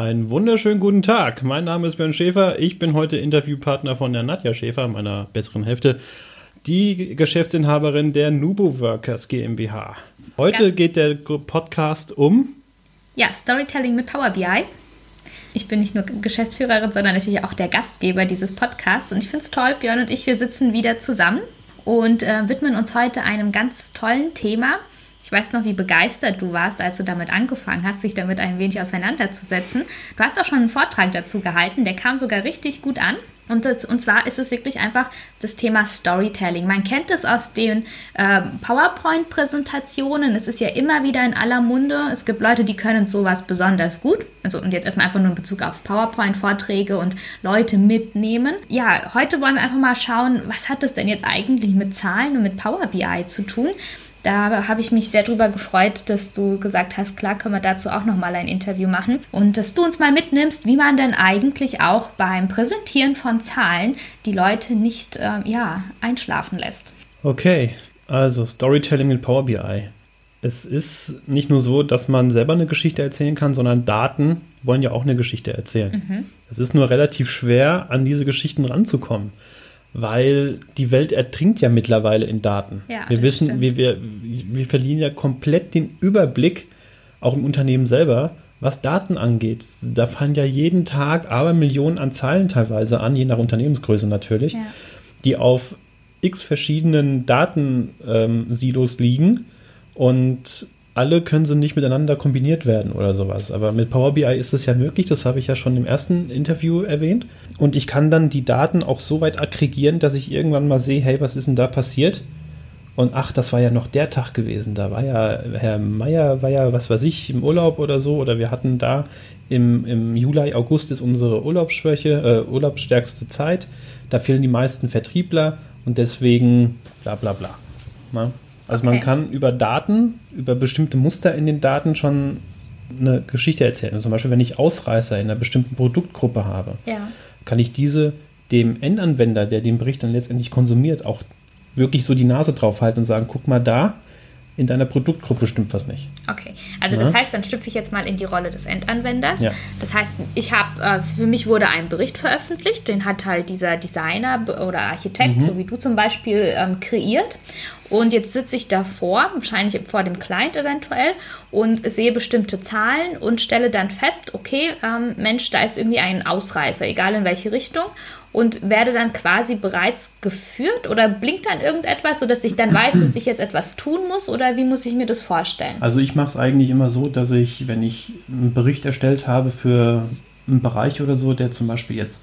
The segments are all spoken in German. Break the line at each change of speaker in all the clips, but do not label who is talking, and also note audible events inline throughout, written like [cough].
Einen wunderschönen guten Tag. Mein Name ist Björn Schäfer. Ich bin heute Interviewpartner von der Nadja Schäfer, meiner besseren Hälfte, die Geschäftsinhaberin der Nubo Workers GmbH. Heute ja. geht der Podcast um
ja, Storytelling mit Power BI. Ich bin nicht nur Geschäftsführerin, sondern natürlich auch der Gastgeber dieses Podcasts. Und ich finde es toll, Björn und ich, wir sitzen wieder zusammen und äh, widmen uns heute einem ganz tollen Thema. Ich weiß noch, wie begeistert du warst, als du damit angefangen hast, dich damit ein wenig auseinanderzusetzen. Du hast auch schon einen Vortrag dazu gehalten, der kam sogar richtig gut an. Und, das, und zwar ist es wirklich einfach das Thema Storytelling. Man kennt es aus den äh, PowerPoint-Präsentationen. Es ist ja immer wieder in aller Munde. Es gibt Leute, die können sowas besonders gut. Also und jetzt erstmal einfach nur in Bezug auf PowerPoint-Vorträge und Leute mitnehmen. Ja, heute wollen wir einfach mal schauen, was hat das denn jetzt eigentlich mit Zahlen und mit Power BI zu tun? Da habe ich mich sehr drüber gefreut, dass du gesagt hast, klar können wir dazu auch nochmal ein Interview machen und dass du uns mal mitnimmst, wie man denn eigentlich auch beim Präsentieren von Zahlen die Leute nicht äh, ja, einschlafen lässt.
Okay, also Storytelling mit Power BI. Es ist nicht nur so, dass man selber eine Geschichte erzählen kann, sondern Daten wollen ja auch eine Geschichte erzählen. Mhm. Es ist nur relativ schwer, an diese Geschichten ranzukommen weil die Welt ertrinkt ja mittlerweile in Daten. Ja, wir wissen, wir, wir, wir verlieren ja komplett den Überblick, auch im Unternehmen selber, was Daten angeht. Da fallen ja jeden Tag aber Millionen an Zahlen teilweise an, je nach Unternehmensgröße natürlich, ja. die auf x verschiedenen Datensilos liegen und alle können sie nicht miteinander kombiniert werden oder sowas. Aber mit Power BI ist es ja möglich, das habe ich ja schon im ersten Interview erwähnt. Und ich kann dann die Daten auch so weit aggregieren, dass ich irgendwann mal sehe, hey, was ist denn da passiert? Und ach, das war ja noch der Tag gewesen. Da war ja, Herr Meier war ja, was weiß ich, im Urlaub oder so. Oder wir hatten da im, im Juli, August ist unsere Urlaubsschwäche, äh, urlaubsstärkste Zeit. Da fehlen die meisten Vertriebler und deswegen bla bla bla. Na? Also okay. man kann über Daten, über bestimmte Muster in den Daten schon eine Geschichte erzählen. Also zum Beispiel, wenn ich Ausreißer in einer bestimmten Produktgruppe habe, ja. kann ich diese dem Endanwender, der den Bericht dann letztendlich konsumiert, auch wirklich so die Nase drauf halten und sagen, guck mal da, in deiner Produktgruppe stimmt was nicht.
Okay, also ja. das heißt, dann schlüpfe ich jetzt mal in die Rolle des Endanwenders. Ja. Das heißt, ich habe, äh, für mich wurde ein Bericht veröffentlicht, den hat halt dieser Designer oder Architekt, mhm. so wie du zum Beispiel, ähm, kreiert. Und jetzt sitze ich davor, wahrscheinlich vor dem Client eventuell, und sehe bestimmte Zahlen und stelle dann fest, okay, ähm, Mensch, da ist irgendwie ein Ausreißer, egal in welche Richtung. Und werde dann quasi bereits geführt oder blinkt dann irgendetwas, sodass ich dann weiß, dass ich jetzt etwas tun muss? Oder wie muss ich mir das vorstellen?
Also ich mache es eigentlich immer so, dass ich, wenn ich einen Bericht erstellt habe für einen Bereich oder so, der zum Beispiel jetzt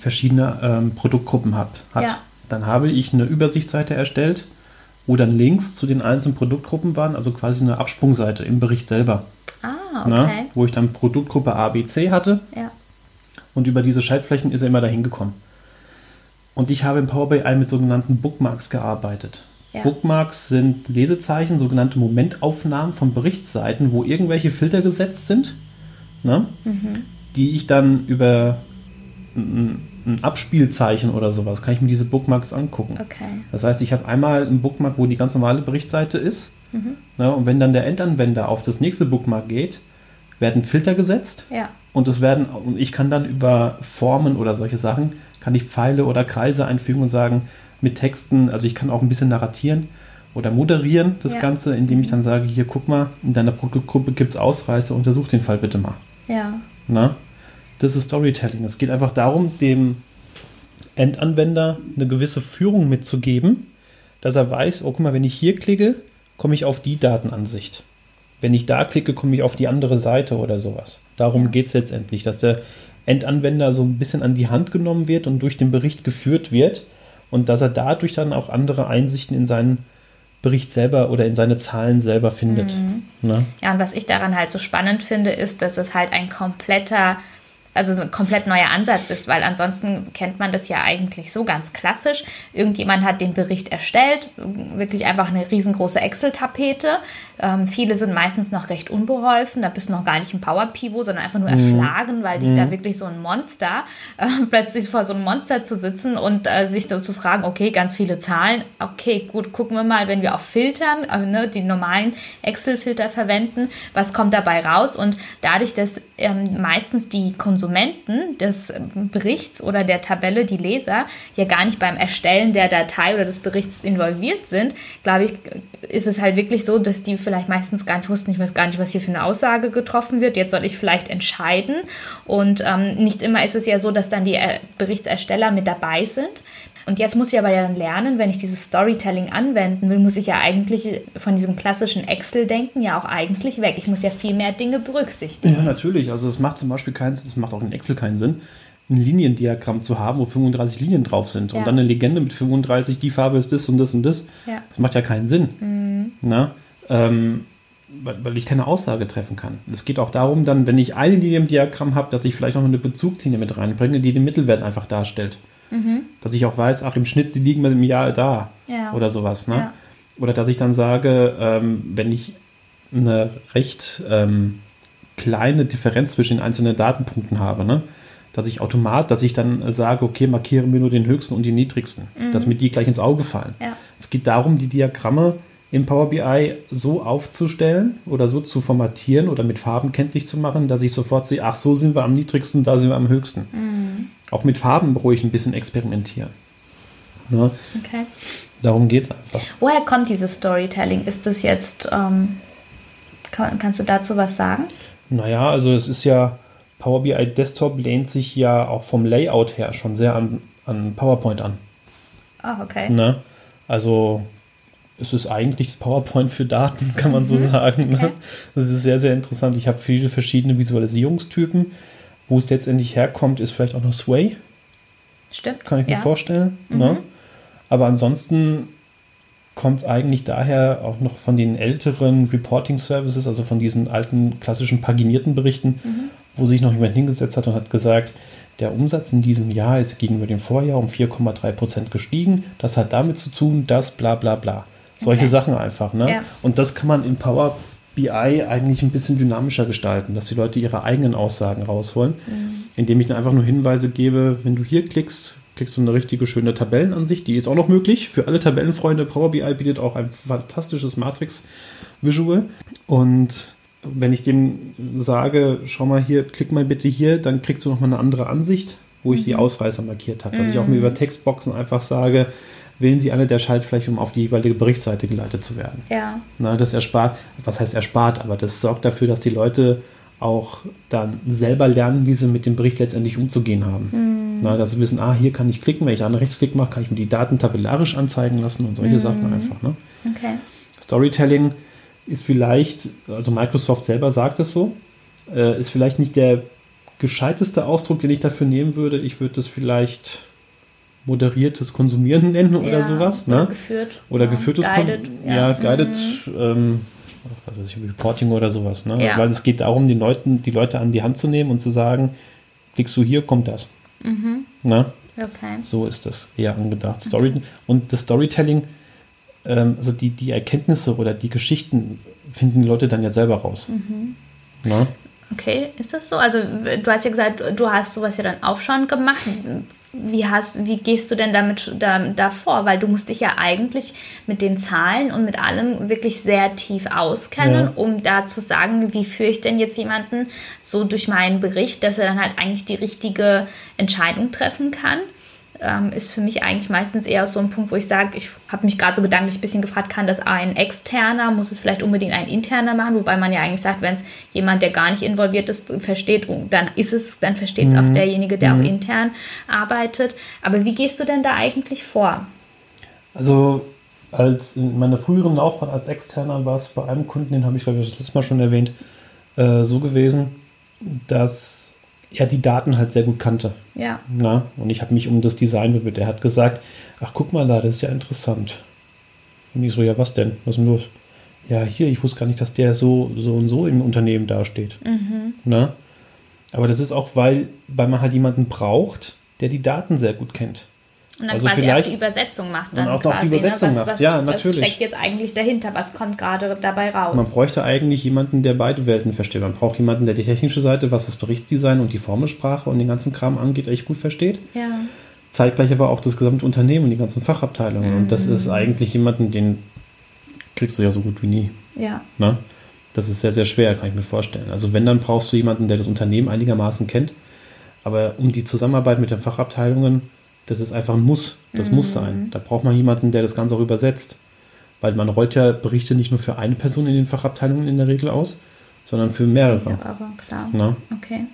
verschiedene ähm, Produktgruppen hat, hat ja. dann habe ich eine Übersichtsseite erstellt wo dann Links zu den einzelnen Produktgruppen waren, also quasi eine Absprungseite im Bericht selber.
Ah, okay. Na,
wo ich dann Produktgruppe A, B, C hatte. Ja. Und über diese Schaltflächen ist er immer dahin gekommen. Und ich habe im Power BI mit sogenannten Bookmarks gearbeitet. Ja. Bookmarks sind Lesezeichen, sogenannte Momentaufnahmen von Berichtsseiten, wo irgendwelche Filter gesetzt sind, ne, mhm. die ich dann über ein Abspielzeichen oder sowas, kann ich mir diese Bookmarks angucken. Okay. Das heißt, ich habe einmal einen Bookmark, wo die ganz normale Berichtsseite ist. Mhm. Ne, und wenn dann der Endanwender auf das nächste Bookmark geht, werden Filter gesetzt. Ja. Und es werden, und ich kann dann über Formen oder solche Sachen, kann ich Pfeile oder Kreise einfügen und sagen, mit Texten, also ich kann auch ein bisschen narratieren oder moderieren das ja. Ganze, indem ich dann sage, hier guck mal, in deiner Produktgruppe gibt es Ausreißer, untersuch den Fall bitte mal. Ja. Na? das ist Storytelling. Es geht einfach darum, dem Endanwender eine gewisse Führung mitzugeben, dass er weiß, oh, guck mal, wenn ich hier klicke, komme ich auf die Datenansicht. Wenn ich da klicke, komme ich auf die andere Seite oder sowas. Darum geht es letztendlich, dass der Endanwender so ein bisschen an die Hand genommen wird und durch den Bericht geführt wird und dass er dadurch dann auch andere Einsichten in seinen Bericht selber oder in seine Zahlen selber findet. Mhm. Ne?
Ja, und was ich daran halt so spannend finde, ist, dass es halt ein kompletter also ein komplett neuer Ansatz ist, weil ansonsten kennt man das ja eigentlich so ganz klassisch. Irgendjemand hat den Bericht erstellt, wirklich einfach eine riesengroße Excel-Tapete. Ähm, viele sind meistens noch recht unbeholfen, da bist du noch gar nicht im Power Pivot, sondern einfach nur mhm. erschlagen, weil dich mhm. da wirklich so ein Monster, [laughs] äh, plötzlich vor so einem Monster zu sitzen und äh, sich so zu fragen, okay, ganz viele Zahlen, okay, gut, gucken wir mal, wenn wir auf Filtern, äh, ne, die normalen Excel-Filter verwenden, was kommt dabei raus und dadurch, dass ähm, meistens die Konsumenten des Berichts oder der Tabelle, die Leser, ja gar nicht beim Erstellen der Datei oder des Berichts involviert sind, glaube ich, ist es halt wirklich so, dass die vielleicht meistens gar nicht wussten, ich weiß gar nicht, was hier für eine Aussage getroffen wird. Jetzt soll ich vielleicht entscheiden. Und ähm, nicht immer ist es ja so, dass dann die äh, Berichtsersteller mit dabei sind. Und jetzt muss ich aber ja lernen, wenn ich dieses Storytelling anwenden will, muss ich ja eigentlich von diesem klassischen Excel-Denken ja auch eigentlich weg. Ich muss ja viel mehr Dinge berücksichtigen.
Ja, natürlich. Also es macht zum Beispiel keinen Sinn, das macht auch in Excel keinen Sinn, ein Liniendiagramm zu haben, wo 35 Linien drauf sind ja. und dann eine Legende mit 35, die Farbe ist das und das und das. Ja. Das macht ja keinen Sinn. Mhm. Na? Ähm, weil, weil, ich keine Aussage treffen kann. Es geht auch darum, dann, wenn ich eine Linie im Diagramm habe, dass ich vielleicht noch eine Bezugslinie mit reinbringe, die den Mittelwert einfach darstellt. Mhm. Dass ich auch weiß, ach, im Schnitt die liegen wir im Jahr da ja. oder sowas. Ne? Ja. Oder dass ich dann sage, ähm, wenn ich eine recht ähm, kleine Differenz zwischen den einzelnen Datenpunkten habe, ne? dass ich automat, dass ich dann sage, okay, markiere mir nur den höchsten und den niedrigsten, mhm. dass mir die gleich ins Auge fallen. Ja. Es geht darum, die Diagramme im Power BI so aufzustellen oder so zu formatieren oder mit Farben kenntlich zu machen, dass ich sofort sehe, ach, so sind wir am niedrigsten, da sind wir am höchsten. Mhm. Auch mit Farben ruhig ein bisschen experimentieren. Ne? Okay. Darum geht es einfach.
Woher kommt dieses Storytelling? Ist das jetzt, ähm, kann, kannst du dazu was sagen?
Naja, also es ist ja, Power BI Desktop lehnt sich ja auch vom Layout her schon sehr an, an PowerPoint an.
Ah, okay.
Ne? Also es ist eigentlich das PowerPoint für Daten, kann man so mhm. sagen. Ne? Okay. Das ist sehr, sehr interessant. Ich habe viele verschiedene Visualisierungstypen. Wo es letztendlich herkommt, ist vielleicht auch noch Sway.
Stimmt.
Kann ich ja. mir vorstellen. Mhm. Ne? Aber ansonsten kommt es eigentlich daher auch noch von den älteren Reporting Services, also von diesen alten klassischen paginierten Berichten, mhm. wo sich noch jemand hingesetzt hat und hat gesagt, der Umsatz in diesem Jahr ist gegenüber dem Vorjahr um 4,3 Prozent gestiegen. Das hat damit zu tun, dass bla bla bla. Solche okay. Sachen einfach. Ne? Ja. Und das kann man in Power BI eigentlich ein bisschen dynamischer gestalten, dass die Leute ihre eigenen Aussagen rausholen, mhm. indem ich dann einfach nur Hinweise gebe, wenn du hier klickst, kriegst du eine richtige schöne Tabellenansicht. Die ist auch noch möglich für alle Tabellenfreunde. Power BI bietet auch ein fantastisches Matrix-Visual. Und wenn ich dem sage, schau mal hier, klick mal bitte hier, dann kriegst du nochmal eine andere Ansicht, wo ich mhm. die Ausreißer markiert habe. Dass mhm. ich auch mir über Textboxen einfach sage, wählen Sie eine der Schaltflächen, um auf die jeweilige Berichtsseite geleitet zu werden.
Ja.
Na, das erspart, was heißt erspart, aber das sorgt dafür, dass die Leute auch dann selber lernen, wie sie mit dem Bericht letztendlich umzugehen haben. Mhm. Na, dass sie wissen, ah, hier kann ich klicken, wenn ich einen Rechtsklick mache, kann ich mir die Daten tabellarisch anzeigen lassen und solche mhm. Sachen einfach. Ne?
Okay.
Storytelling ist vielleicht, also Microsoft selber sagt es so, äh, ist vielleicht nicht der gescheiteste Ausdruck, den ich dafür nehmen würde. Ich würde das vielleicht moderiertes Konsumieren [laughs] nennen ja, oder sowas.
Oder
ne?
geführt.
Oder ja, geführtes
Guided.
Kon ja, Guided mhm. ähm, was weiß ich, Reporting oder sowas. Ne? Ja. Weil es geht darum, den Leuten, die Leute an die Hand zu nehmen und zu sagen, klickst du hier, kommt das. Mhm. Ne? Okay. So ist das eher angedacht. Story okay. Und das Storytelling, ähm, also die, die Erkenntnisse oder die Geschichten finden die Leute dann ja selber raus. Mhm.
Ne? Okay, ist das so? Also du hast ja gesagt, du hast sowas ja dann auch schon gemacht wie, hast, wie gehst du denn damit da, da vor? Weil du musst dich ja eigentlich mit den Zahlen und mit allem wirklich sehr tief auskennen, ja. um da zu sagen, wie führe ich denn jetzt jemanden so durch meinen Bericht, dass er dann halt eigentlich die richtige Entscheidung treffen kann ähm, ist für mich eigentlich meistens eher so ein Punkt, wo ich sage, ich habe mich gerade so gedanklich ein bisschen gefragt, kann das ein externer, muss es vielleicht unbedingt ein interner machen, wobei man ja eigentlich sagt, wenn es jemand, der gar nicht involviert ist, versteht, dann ist es, dann versteht es mhm. auch derjenige, der mhm. auch intern arbeitet. Aber wie gehst du denn da eigentlich vor?
Also als in meiner früheren Laufbahn als externer war es bei einem Kunden, den habe ich glaube ich das letzte Mal schon erwähnt, äh, so gewesen, dass er die Daten halt sehr gut kannte.
Ja.
Na? Und ich habe mich um das Design bemüht. Er hat gesagt, ach guck mal da, das ist ja interessant. Und ich so, ja was denn? Was ist denn los? ja, hier, ich wusste gar nicht, dass der so, so und so im Unternehmen dasteht.
Mhm.
Ne? Aber das ist auch, weil, weil man halt jemanden braucht, der die Daten sehr gut kennt.
Und dann
Also
quasi auch die Übersetzung macht.
Und
Dann
auch noch die
quasi,
Übersetzung
ne? was,
macht.
Was,
Ja,
Was
natürlich.
steckt jetzt eigentlich dahinter? Was kommt gerade dabei raus?
Man bräuchte eigentlich jemanden, der beide Welten versteht. Man braucht jemanden, der die technische Seite, was das Berichtsdesign und die Formelsprache und den ganzen Kram angeht, echt gut versteht.
ja.
Zeitgleich aber auch das gesamte Unternehmen und die ganzen Fachabteilungen. Und das
Mhm.
ist eigentlich jemanden, den kriegst du ja so gut wie nie.
Ja.
Ne? Das ist sehr, sehr schwer, kann ich mir vorstellen. Also wenn, dann brauchst du jemanden, der das Unternehmen einigermaßen kennt. Aber um die Zusammenarbeit mit den Fachabteilungen, das ist einfach ein Muss. Das muss sein. Da braucht man jemanden, der das Ganze auch übersetzt. Weil man rollt ja Berichte nicht nur für eine Person in den Fachabteilungen in der Regel aus, sondern für mehrere.
Ja, aber klar.
Ne?
Okay.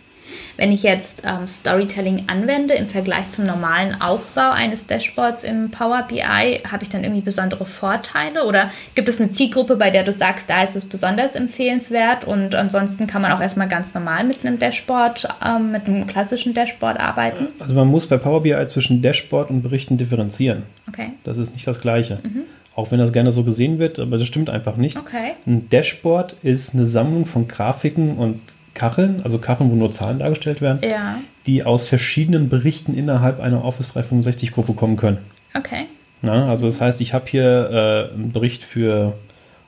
Wenn ich jetzt ähm, Storytelling anwende im Vergleich zum normalen Aufbau eines Dashboards im Power BI, habe ich dann irgendwie besondere Vorteile? Oder gibt es eine Zielgruppe, bei der du sagst, da ist es besonders empfehlenswert und ansonsten kann man auch erstmal ganz normal mit einem Dashboard, ähm, mit einem klassischen Dashboard arbeiten?
Also man muss bei Power BI zwischen Dashboard und Berichten differenzieren.
Okay.
Das ist nicht das Gleiche. Auch wenn das gerne so gesehen wird, aber das stimmt einfach nicht.
Okay.
Ein Dashboard ist eine Sammlung von Grafiken und Kacheln, also Kacheln, wo nur Zahlen dargestellt werden,
Ja.
die aus verschiedenen Berichten innerhalb einer Office 365-Gruppe kommen können.
Okay.
Na, also das heißt, ich habe hier äh, einen Bericht für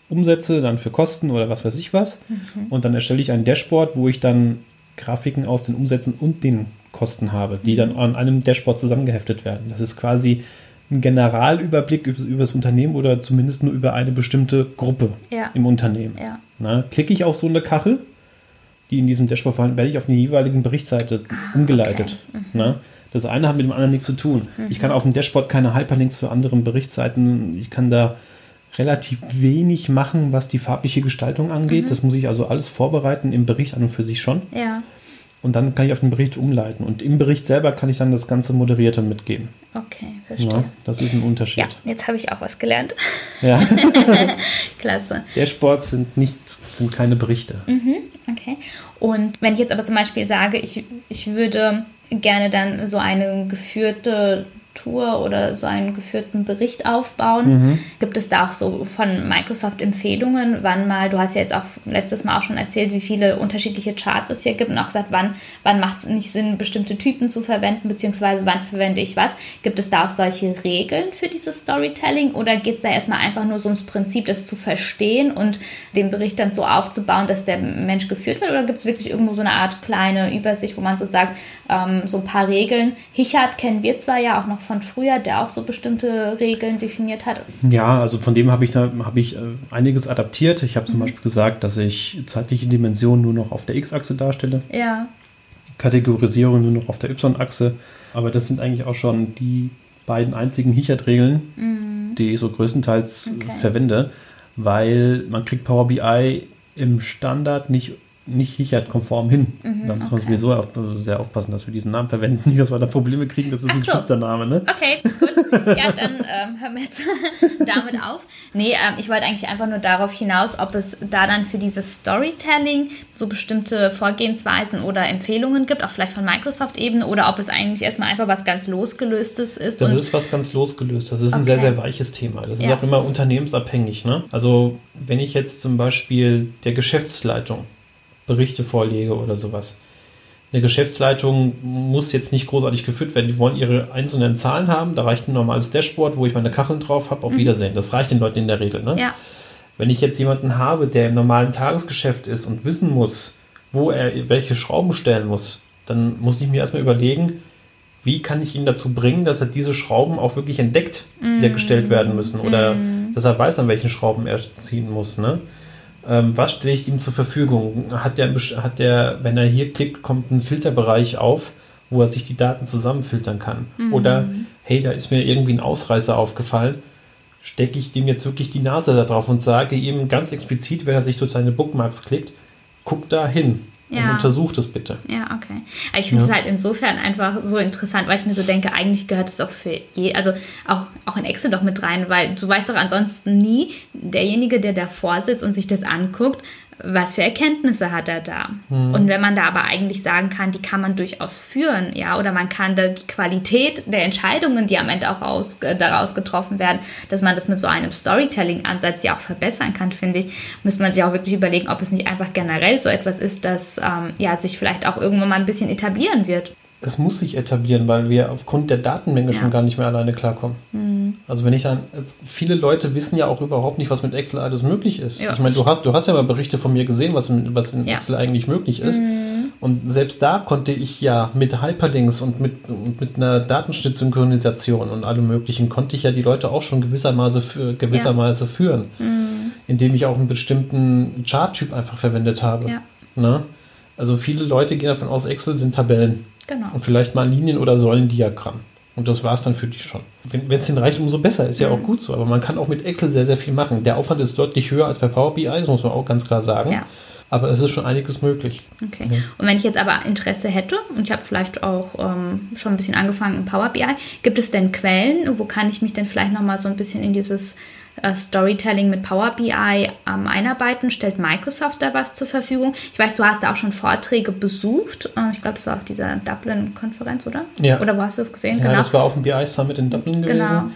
Umsätze, dann für Kosten oder was weiß ich was. Und dann erstelle ich ein Dashboard, wo ich dann Grafiken aus den Umsätzen und den Kosten habe, die dann an einem Dashboard zusammengeheftet werden. Das ist quasi ein Generalüberblick über, über das Unternehmen oder zumindest nur über eine bestimmte Gruppe
Ja.
im Unternehmen.
Ja.
Na, klicke ich auf so eine Kachel, die in diesem Dashboard vorhanden, werde ich auf die jeweiligen Berichtsseite umgeleitet. Na, das eine hat mit dem anderen nichts zu tun. Ich kann auf dem Dashboard keine Hyperlinks zu anderen Berichtsseiten. Ich kann da relativ wenig machen, was die farbliche Gestaltung angeht. Das muss ich also alles vorbereiten im Bericht an und für sich schon.
Ja.
Und dann kann ich auf den Bericht umleiten. Und im Bericht selber kann ich dann das ganze Moderierte mitgeben.
Okay, verstehe.
Ja, das ist ein Unterschied.
Ja, jetzt habe ich auch was gelernt.
Ja. [laughs]
Klasse.
Dashboards sind nicht, sind keine Berichte.
Okay. Und wenn ich jetzt aber zum Beispiel sage, ich, ich würde gerne dann so eine geführte Tour oder so einen geführten Bericht aufbauen, gibt es da auch so von Microsoft Empfehlungen, wann mal, du hast ja jetzt auch letztes Mal auch schon erzählt, wie viele unterschiedliche Charts es hier gibt und auch gesagt, wann, wann macht es nicht Sinn, bestimmte Typen zu verwenden, beziehungsweise wann verwende ich was. Gibt es da auch solche Regeln für dieses Storytelling oder geht es da erstmal einfach nur so ums Prinzip, das zu verstehen und den Bericht dann so aufzubauen, dass der Mensch geführt wird? Oder gibt es wirklich irgendwo so eine Art kleine Übersicht, wo man so sagt, ähm, so ein paar Regeln? Hichard kennen wir zwar ja auch noch von früher, der auch so bestimmte Regeln definiert hat.
Ja, also von dem habe ich, da, habe ich äh, einiges adaptiert. Ich habe zum Beispiel gesagt, dass ich zeitliche Dimensionen nur noch auf der X-Achse darstelle,
Ja,
Kategorisierung nur noch auf der Y-Achse. Aber das sind eigentlich auch schon die beiden einzigen Hichert-Regeln, die ich so größtenteils äh,
Okay.
verwende, weil man kriegt Power BI im Standard nicht nicht Hichert-konform hin. da muss man
okay.
sowieso auf, sehr aufpassen, dass wir diesen Namen verwenden, [laughs] nicht, dass wir da Probleme kriegen. Das ist
Ach
ein
so.
Schützername, ne?
Okay, gut. Ja, dann ähm, hören wir jetzt [laughs] damit auf. Nee, ähm, ich wollte eigentlich einfach nur darauf hinaus, ob es da dann für dieses Storytelling so bestimmte Vorgehensweisen oder Empfehlungen gibt, auch vielleicht von Microsoft-Ebene, oder ob es eigentlich erstmal einfach was ganz Losgelöstes ist.
Das
und
ist was ganz losgelöst. Das ist ein
Okay.
sehr, sehr weiches Thema. Das ist
Ja.
auch immer unternehmensabhängig. Ne? Also wenn ich jetzt zum Beispiel der Geschäftsleitung Berichte vorlege oder sowas. Eine Geschäftsleitung muss jetzt nicht großartig geführt werden. Die wollen ihre einzelnen Zahlen haben. Da reicht ein normales Dashboard, wo ich meine Kacheln drauf habe. Auf Wiedersehen. Das reicht den Leuten in der Regel. Ne?
Mhm. ja,
Wenn ich jetzt jemanden habe, der im normalen Tagesgeschäft ist und wissen muss, wo er welche Schrauben stellen muss, dann muss ich mir erstmal überlegen, wie kann ich ihn dazu bringen, dass er diese Schrauben auch wirklich entdeckt, die gestellt werden müssen. Oder dass er weiß, an welchen Schrauben er ziehen muss. Ne? Ähm, was stelle ich ihm zur Verfügung? Hat der, hat der, wenn er hier klickt, kommt ein Filterbereich auf, wo er sich die Daten zusammenfiltern kann. Oder, hey, da ist mir irgendwie ein Ausreißer aufgefallen stecke ich dem jetzt wirklich die Nase da drauf und sage ihm ganz explizit, wenn er sich durch seine Bookmarks klickt, guck da hin
Ja.
untersuch das bitte.
Ja, okay. Aber ich finde
Ja.
es halt insofern einfach so interessant, weil ich mir so denke, eigentlich gehört es auch für je, also auch, auch in Excel doch mit rein, weil du weißt doch ansonsten nie, derjenige, der davor sitzt und sich das anguckt, was für Erkenntnisse hat er da?
Mhm.
Und wenn man da aber eigentlich sagen kann, die kann man durchaus führen, ja, oder man kann da die Qualität der Entscheidungen, die am Ende auch aus, äh, daraus getroffen werden, dass man das mit so einem Storytelling-Ansatz ja auch verbessern kann, finde ich, muss man sich auch wirklich überlegen, ob es nicht einfach generell so etwas ist, das ähm, ja sich vielleicht auch irgendwann mal ein bisschen etablieren wird.
Es muss sich etablieren, weil wir aufgrund der Datenmenge
Ja.
schon gar nicht mehr alleine klarkommen. Also wenn ich dann, also viele Leute wissen ja auch überhaupt nicht, was mit Excel alles möglich ist.
Ja.
Ich meine, du hast, du hast ja mal Berichte von mir gesehen, was in, was in
Ja.
Excel eigentlich möglich ist. Und selbst da konnte ich ja mit Hyperlinks und mit, und mit einer Datenschnittsynchronisation und allem möglichen, konnte ich ja die Leute auch schon gewissermaßen, für, gewissermaßen führen. Indem ich auch einen bestimmten Charttyp einfach verwendet habe.
Ja.
Ne? Also viele Leute gehen davon aus, Excel sind Tabellen.
Genau.
Und vielleicht mal ein Linien- oder Säulendiagramm. Und das war es dann für dich schon. Wenn es den reicht, umso besser. Ist ja
Mhm.
auch gut so. Aber man kann auch mit Excel sehr, sehr viel machen. Der Aufwand ist deutlich höher als bei Power BI, das muss man auch ganz klar sagen.
Ja.
Aber es ist schon einiges möglich.
Okay. Und wenn ich jetzt aber Interesse hätte, und ich habe vielleicht auch ähm, schon ein bisschen angefangen in Power BI, gibt es denn Quellen, wo kann ich mich denn vielleicht nochmal so ein bisschen in dieses Storytelling mit Power BI ähm, einarbeiten? Stellt Microsoft da was zur Verfügung? Ich weiß, du hast da auch schon Vorträge besucht. Äh, ich glaube, das war auf dieser Dublin-Konferenz, oder?
Ja.
Oder wo hast du es gesehen?
Ja, das war auf dem BI Summit in Dublin gewesen.
Genau.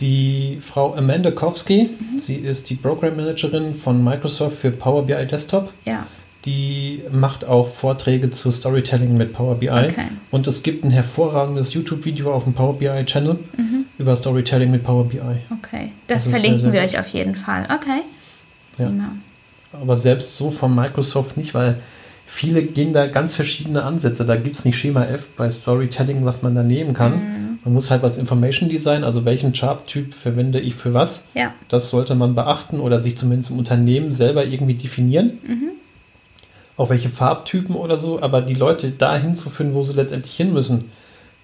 Die Frau Amanda Kowski, sie ist die Program Managerin von Microsoft für Power BI Desktop.
Ja.
Die macht auch Vorträge zu Storytelling mit Power BI.
Okay.
Und es gibt ein hervorragendes YouTube-Video auf dem Power BI Channel über Storytelling mit Power BI.
Okay. Das,
Das ist
verlinken
sehr, sehr
wir euch auf jeden Fall. Okay.
Ja. Aber selbst so von Microsoft nicht, weil viele gehen da ganz verschiedene Ansätze. Da gibt es nicht Schema F bei Storytelling, was man da nehmen kann.
Mhm.
Man muss halt was Information Design, also welchen Chart-Typ verwende ich für was.
Ja.
Das sollte man beachten oder sich zumindest im Unternehmen selber irgendwie definieren. Auch welche Farbtypen oder so, aber die Leute dahin zu führen, wo sie letztendlich hin müssen,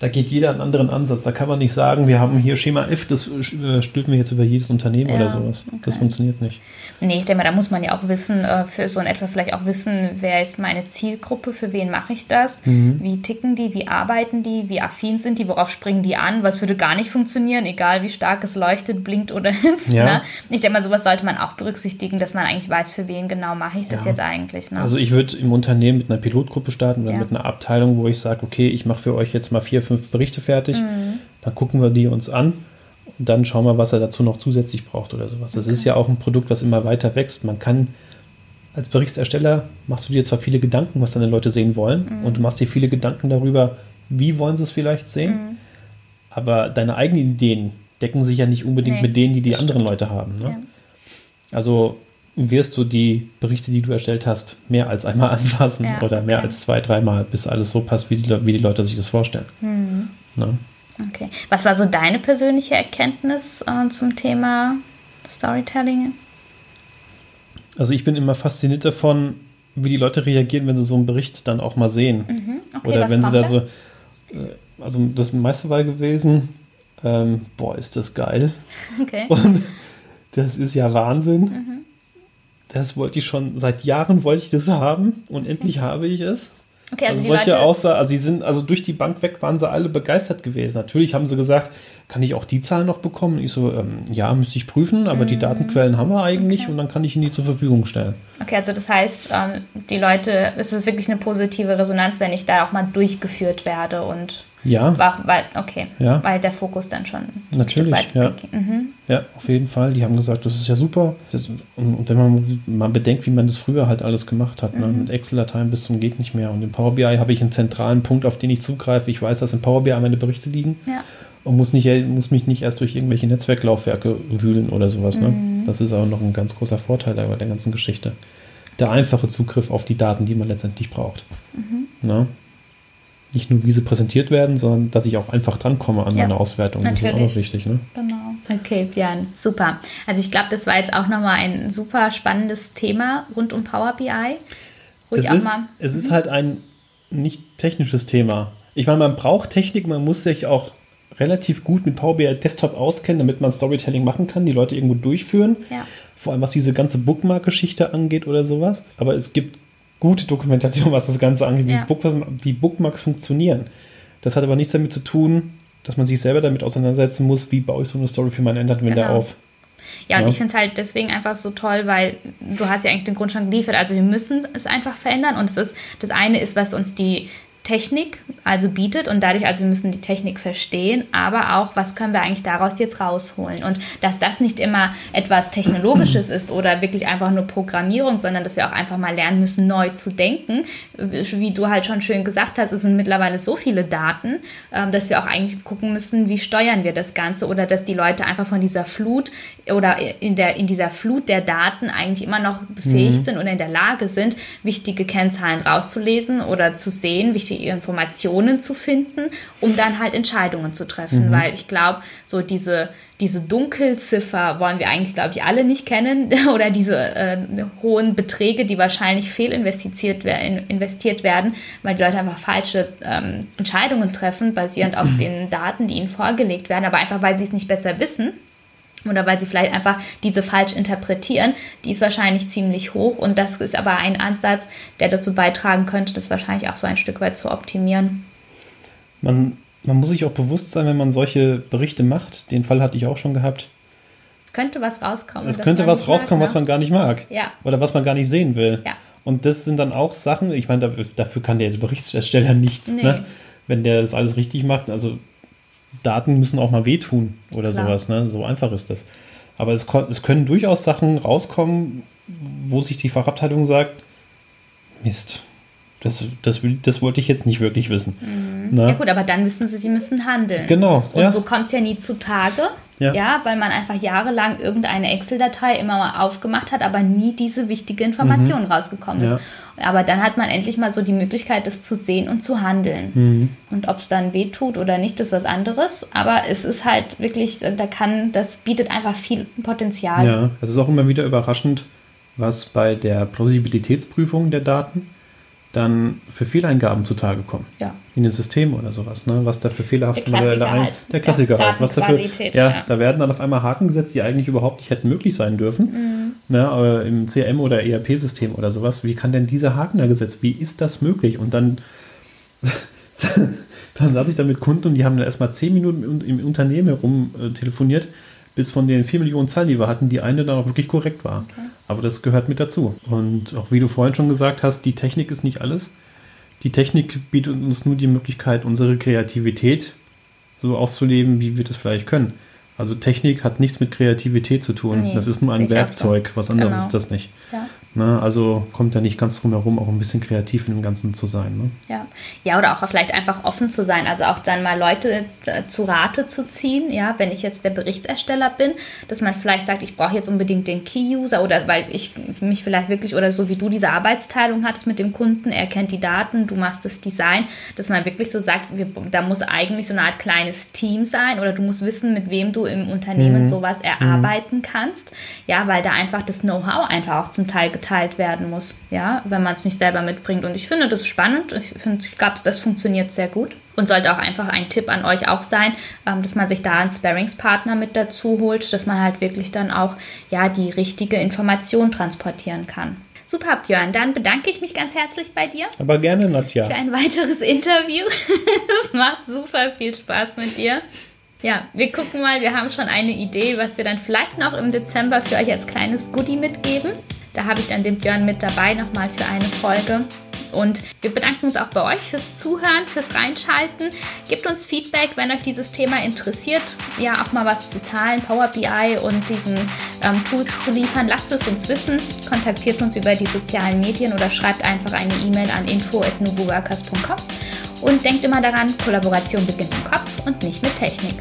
da geht jeder einen anderen Ansatz. Da kann man nicht sagen, wir haben hier Schema F, das äh, stülpen wir jetzt über jedes Unternehmen
Ja,
oder sowas. Das
okay.
funktioniert nicht.
Nee, ich denke mal, da muss man ja auch wissen, äh, für so in etwa vielleicht auch wissen, wer ist meine Zielgruppe, für wen mache ich das,
Mhm.
wie ticken die, wie arbeiten die, wie affin sind die, worauf springen die an, was würde gar nicht funktionieren, egal wie stark es leuchtet, blinkt oder [laughs] hüpft.
Ja.
Ne? Ich denke mal, sowas sollte man auch berücksichtigen, dass man eigentlich weiß, für wen genau mache ich das
Ja.
jetzt eigentlich. Ne?
Also ich würde im Unternehmen mit einer Pilotgruppe starten oder mit einer Abteilung, wo ich sage, okay, ich mache für euch jetzt mal vier, fünf Berichte fertig.
Mhm.
Dann gucken wir die uns an und dann schauen wir, was er dazu noch zusätzlich braucht oder sowas. Das ist ja auch ein Produkt, das immer weiter wächst. Man kann als Berichtersteller machst du dir zwar viele Gedanken, was deine Leute sehen wollen,
Mhm.
und du machst dir viele Gedanken darüber, wie wollen sie es vielleicht sehen,
Mhm.
aber deine eigenen Ideen decken sich ja nicht unbedingt
Nee,
mit denen, die die anderen
stimmt.
Leute haben. Ne?
Ja.
Also wirst du die Berichte, die du erstellt hast, mehr als einmal [laughs] anfassen
Ja,
oder mehr
okay.
als zwei, dreimal, bis alles so passt, wie die, wie die Leute sich das vorstellen. Ne?
Okay. Was war so deine persönliche Erkenntnis äh, zum Thema Storytelling?
Also ich bin immer fasziniert davon, wie die Leute reagieren, wenn sie so einen Bericht dann auch mal sehen.
Mhm. Okay,
Oder wenn sie da? so, äh, also das meiste war gewesen, ähm, boah, ist das geil. [laughs]
Okay.
Und das ist ja Wahnsinn.
Mhm.
Das wollte ich schon, seit Jahren wollte ich das haben und endlich habe ich es.
Okay, also,
Also, solche
Leute,
Aussagen, also sie sind, also durch die Bank weg waren sie alle begeistert gewesen. Natürlich haben sie gesagt, kann ich auch die Zahlen noch bekommen? Ich so, ähm, ja, müsste ich prüfen, aber die Datenquellen haben wir eigentlich
Mhm. Okay.
und dann kann ich ihnen die zur Verfügung stellen.
Okay, also das heißt, ähm, die Leute, es ist wirklich eine positive Resonanz, wenn ich da auch mal durchgeführt werde und
Ja,
war, weil, okay,
Ja.
weil der Fokus dann schon
Natürlich, ja.
Mhm.
ja, auf jeden Fall. Die haben gesagt, das ist ja super. Das, und, und wenn man mal bedenkt, wie man das früher halt alles gemacht hat, ne?
Mhm.
mit Excel-Dateien bis zum geht nicht mehr. Und im Power BI habe ich einen zentralen Punkt, auf den ich zugreife. Ich weiß, dass im Power BI meine Berichte liegen.
Ja.
und muss, nicht, muss mich nicht erst durch irgendwelche Netzwerklaufwerke wühlen oder sowas. Ne?
Mhm.
Das ist auch noch ein ganz großer Vorteil bei der ganzen Geschichte. Der einfache Zugriff auf die Daten, die man letztendlich braucht.
Mhm.
Ne? Nicht nur, wie sie präsentiert werden, sondern dass ich auch einfach drankomme an
Ja,
meine Auswertung. Das ist auch
natürlich.
noch wichtig. Ne?
Genau. Okay, Björn, super. Also ich glaube, das war jetzt auch nochmal ein super spannendes Thema rund um Power BI. Wo
Es
ich auch
ist,
mal. Mhm.
es ist halt ein nicht technisches Thema. Ich meine, man braucht Technik, man muss sich auch relativ gut mit Power BI Desktop auskennen, damit man Storytelling machen kann, die Leute irgendwo durchführen.
Ja.
Vor allem was diese ganze Bookmark-Geschichte angeht oder sowas. Aber es gibt gute Dokumentation, was das Ganze angeht,
Ja.
wie, Book, wie Bookmarks funktionieren. Das hat aber nichts damit zu tun, dass man sich selber damit auseinandersetzen muss, wie baue ich so eine Story für meinen Endanwender
Genau.
auf.
Ja, und
Ja.
ich finde es halt deswegen einfach so toll, weil du hast ja eigentlich den Grund schon geliefert. Also wir müssen es einfach verändern. Und es ist, das eine ist, was uns die Technik also bietet und dadurch also wir müssen die Technik verstehen, aber auch, was können wir eigentlich daraus jetzt rausholen und dass das nicht immer etwas Technologisches ist oder wirklich einfach nur Programmierung, sondern dass wir auch einfach mal lernen müssen, neu zu denken. Wie du halt schon schön gesagt hast, es sind mittlerweile so viele Daten, ähm, dass wir auch eigentlich gucken müssen, wie steuern wir das Ganze oder dass die Leute einfach von dieser Flut oder in, der, in dieser Flut der Daten eigentlich immer noch befähigt sind oder in der Lage sind, wichtige Kennzahlen rauszulesen oder zu sehen, wichtige Informationen zu finden, um dann halt Entscheidungen zu treffen. Weil ich glaube, so diese, diese Dunkelziffer wollen wir eigentlich, glaube ich, alle nicht kennen. [laughs] Oder diese äh, hohen Beträge, die wahrscheinlich fehlinvestiert investiert werden, weil die Leute einfach falsche ähm, Entscheidungen treffen, basierend auf [clears throat] den Daten, die ihnen vorgelegt werden, aber einfach, weil sie es nicht besser wissen oder weil sie vielleicht einfach diese falsch interpretieren, die ist wahrscheinlich ziemlich hoch und das ist aber ein Ansatz, der dazu beitragen könnte, das wahrscheinlich auch so ein Stück weit zu optimieren.
Man, man muss sich auch bewusst sein, wenn man solche Berichte macht, den Fall hatte ich auch schon gehabt,
Es könnte was rauskommen.
es könnte was
nicht mag,
rauskommen,
ne?
was man gar nicht mag.
Ja.
Oder was man gar nicht sehen will.
Ja.
Und das sind dann auch Sachen, ich meine, dafür, dafür kann der Berichtersteller nichts,
Nee.
ne? wenn der das alles richtig macht. Also Daten müssen auch mal wehtun oder
Klar.
sowas. Ne? So einfach ist das. Aber es, es können durchaus Sachen rauskommen, wo sich die Fachabteilung sagt, Mist, das, das, das wollte ich jetzt nicht wirklich wissen. Ne?
Ja gut, aber dann wissen sie, sie müssen handeln.
Genau,
Und
ja.
so kommt es ja nie zutage.
Ja.
Ja. weil man einfach jahrelang irgendeine Excel-Datei immer mal aufgemacht hat, aber nie diese wichtige Information rausgekommen ist. Aber dann hat man endlich mal so die Möglichkeit, das zu sehen und zu handeln.
Mhm.
Und ob es dann weh tut oder nicht, ist was anderes. Aber es ist halt wirklich, da kann, das bietet einfach viel Potenzial.
Ja, es ist auch immer wieder überraschend, was bei der Plausibilitätsprüfung der Daten dann für Fehleingaben zutage kommen.
Ja.
In den Systemen oder sowas, ne? Was da für fehlerhafte Modelle ein.
halt.
Der Klassiker
Ja,
halt. Was dafür, ja,
ja.
da werden dann auf einmal Haken gesetzt, die eigentlich überhaupt nicht hätten möglich sein dürfen.
Mhm.
Ne? Aber im CRM oder ERP-System oder sowas. Wie kann denn dieser Haken da gesetzt? Wie ist das möglich? Und dann [laughs] dann saß ich da mit Kunden und die haben dann erstmal zehn Minuten im, im Unternehmen herum äh, telefoniert, bis von den vier Millionen Zahlen, die wir hatten, die eine dann auch wirklich korrekt war. Aber das gehört mit dazu. Und auch wie du vorhin schon gesagt hast, die Technik ist nicht alles. Die Technik bietet uns nur die Möglichkeit, unsere Kreativität so auszuleben, wie wir das vielleicht können. Also Technik hat nichts mit Kreativität zu tun.
Nee,
das ist nur ein
auch so.
Werkzeug. Was anderes
Genau.
ist das nicht.
Ja.
Ne? Also kommt da nicht ganz drum herum, auch ein bisschen kreativ in dem Ganzen zu sein. Ne?
Ja. ja, oder auch vielleicht einfach offen zu sein, also auch dann mal Leute äh, zu Rate zu ziehen, ja, wenn ich jetzt der Berichtersteller bin, dass man vielleicht sagt, ich brauche jetzt unbedingt den Key-User oder weil ich mich vielleicht wirklich oder so wie du diese Arbeitsteilung hattest mit dem Kunden, er kennt die Daten, du machst das Design, dass man wirklich so sagt, wir, da muss eigentlich so eine Art kleines Team sein oder du musst wissen, mit wem du im Unternehmen sowas erarbeiten kannst, ja, weil da einfach das Know-how einfach auch zum Teil geteilt werden muss, ja, wenn man es nicht selber mitbringt. Und ich finde das spannend. Ich finde, ich glaube, das funktioniert sehr gut. Und sollte auch einfach ein Tipp an euch auch sein, ähm, dass man sich da einen Sparringspartner mit dazu holt, dass man halt wirklich dann auch ja die richtige Information transportieren kann. Super, Björn. Dann bedanke ich mich ganz herzlich bei dir
Aber gerne, Nadja.
für ein weiteres Interview. [laughs] Es macht super viel Spaß mit dir. Ja, wir gucken mal, wir haben schon eine Idee, was wir dann vielleicht noch im Dezember für euch als kleines Goodie mitgeben. Da habe ich dann den Björn mit dabei nochmal für eine Folge. Und wir bedanken uns auch bei euch fürs Zuhören, fürs Reinschalten. Gebt uns Feedback, wenn euch dieses Thema interessiert. Ja, auch mal was zu Zahlen, Power BI und diesen ähm, Tools zu liefern. Lasst es uns wissen. Kontaktiert uns über die sozialen Medien oder schreibt einfach eine E-Mail an info.nuboworkers.com. Und denkt immer daran, Kollaboration beginnt im Kopf und nicht mit Technik.